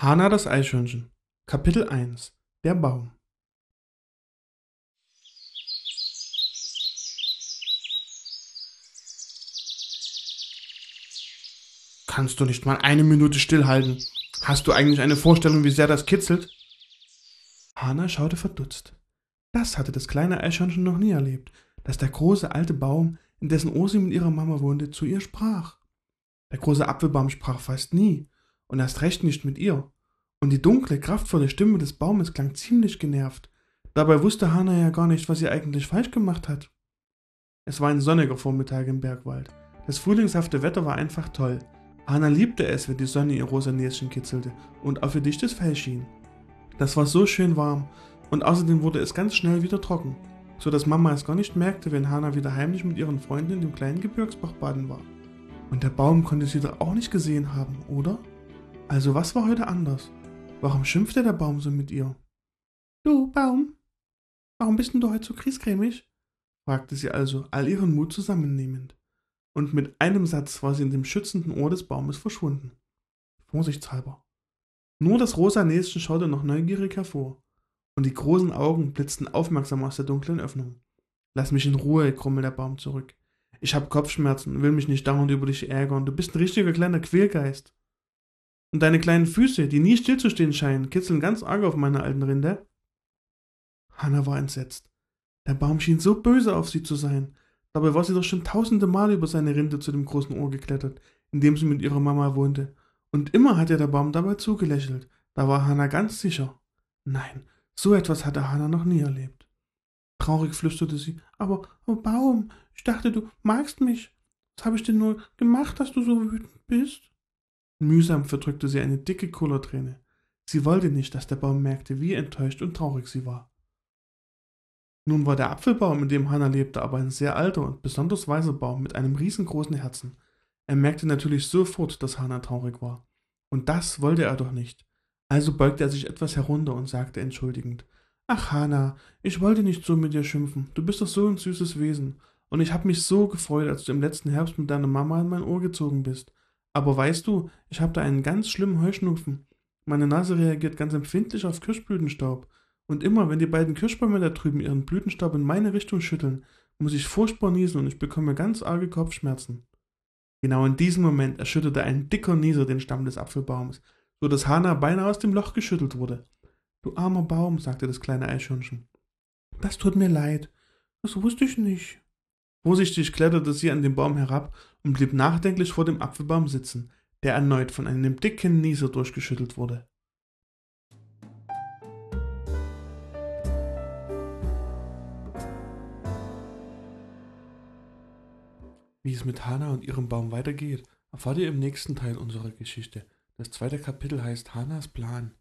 Hana das Eichhörnchen Kapitel 1 Der Baum Kannst du nicht mal eine Minute stillhalten? Hast du eigentlich eine Vorstellung, wie sehr das kitzelt? Hana schaute verdutzt. Das hatte das kleine Eichhörnchen noch nie erlebt, dass der große alte Baum, in dessen Ohr sie mit ihrer Mama wohnte, zu ihr sprach. Der große Apfelbaum sprach fast nie, und erst recht nicht mit ihr. Und die dunkle, kraftvolle Stimme des Baumes klang ziemlich genervt. Dabei wusste Hana ja gar nicht, was sie eigentlich falsch gemacht hat. Es war ein sonniger Vormittag im Bergwald. Das frühlingshafte Wetter war einfach toll. Hannah liebte es, wenn die Sonne ihr rosa Näschen kitzelte und auf ihr dichtes Fell schien. Das war so schön warm und außerdem wurde es ganz schnell wieder trocken, so dass Mama es gar nicht merkte, wenn Hannah wieder heimlich mit ihren Freunden in dem kleinen Gebirgsbach baden war. Und der Baum konnte sie doch auch nicht gesehen haben, oder? Also was war heute anders? Warum schimpfte der Baum so mit ihr? Du, Baum, warum bist denn du heute so kriescremig? fragte sie also, all ihren Mut zusammennehmend und mit einem Satz war sie in dem schützenden Ohr des Baumes verschwunden. Vorsichtshalber. Nur das rosa Näschen schaute noch neugierig hervor, und die großen Augen blitzten aufmerksam aus der dunklen Öffnung. Lass mich in Ruhe, krummelte der Baum zurück. Ich hab Kopfschmerzen und will mich nicht dauernd über dich ärgern. Du bist ein richtiger kleiner Quälgeist. Und deine kleinen Füße, die nie stillzustehen scheinen, kitzeln ganz arg auf meine alten Rinde. Hanna war entsetzt. Der Baum schien so böse auf sie zu sein, Dabei war sie doch schon tausende Mal über seine Rinde zu dem großen Ohr geklettert, in dem sie mit ihrer Mama wohnte. Und immer hat ihr der Baum dabei zugelächelt. Da war Hannah ganz sicher. Nein, so etwas hatte Hannah noch nie erlebt. Traurig flüsterte sie, aber, oh Baum, ich dachte, du magst mich. Was habe ich denn nur gemacht, dass du so wütend bist? Mühsam verdrückte sie eine dicke Kullerträne. Sie wollte nicht, dass der Baum merkte, wie enttäuscht und traurig sie war. Nun war der Apfelbaum, in dem Hannah lebte, aber ein sehr alter und besonders weiser Baum mit einem riesengroßen Herzen. Er merkte natürlich sofort, dass Hannah traurig war. Und das wollte er doch nicht. Also beugte er sich etwas herunter und sagte entschuldigend, Ach Hannah, ich wollte nicht so mit dir schimpfen, du bist doch so ein süßes Wesen, und ich habe mich so gefreut, als du im letzten Herbst mit deiner Mama in mein Ohr gezogen bist. Aber weißt du, ich habe da einen ganz schlimmen Heuschnupfen. Meine Nase reagiert ganz empfindlich auf Kirschblütenstaub, und immer, wenn die beiden Kirschbäume da drüben ihren Blütenstaub in meine Richtung schütteln, muss ich furchtbar niesen und ich bekomme ganz arge Kopfschmerzen. Genau in diesem Moment erschütterte ein dicker Nieser den Stamm des Apfelbaumes, so dass Hannah beinahe aus dem Loch geschüttelt wurde. Du armer Baum, sagte das kleine Eichhörnchen. Das tut mir leid. Das wusste ich nicht. Vorsichtig kletterte sie an den Baum herab und blieb nachdenklich vor dem Apfelbaum sitzen, der erneut von einem dicken Nieser durchgeschüttelt wurde. Wie es mit Hana und ihrem Baum weitergeht, erfahrt ihr im nächsten Teil unserer Geschichte. Das zweite Kapitel heißt Hanas Plan.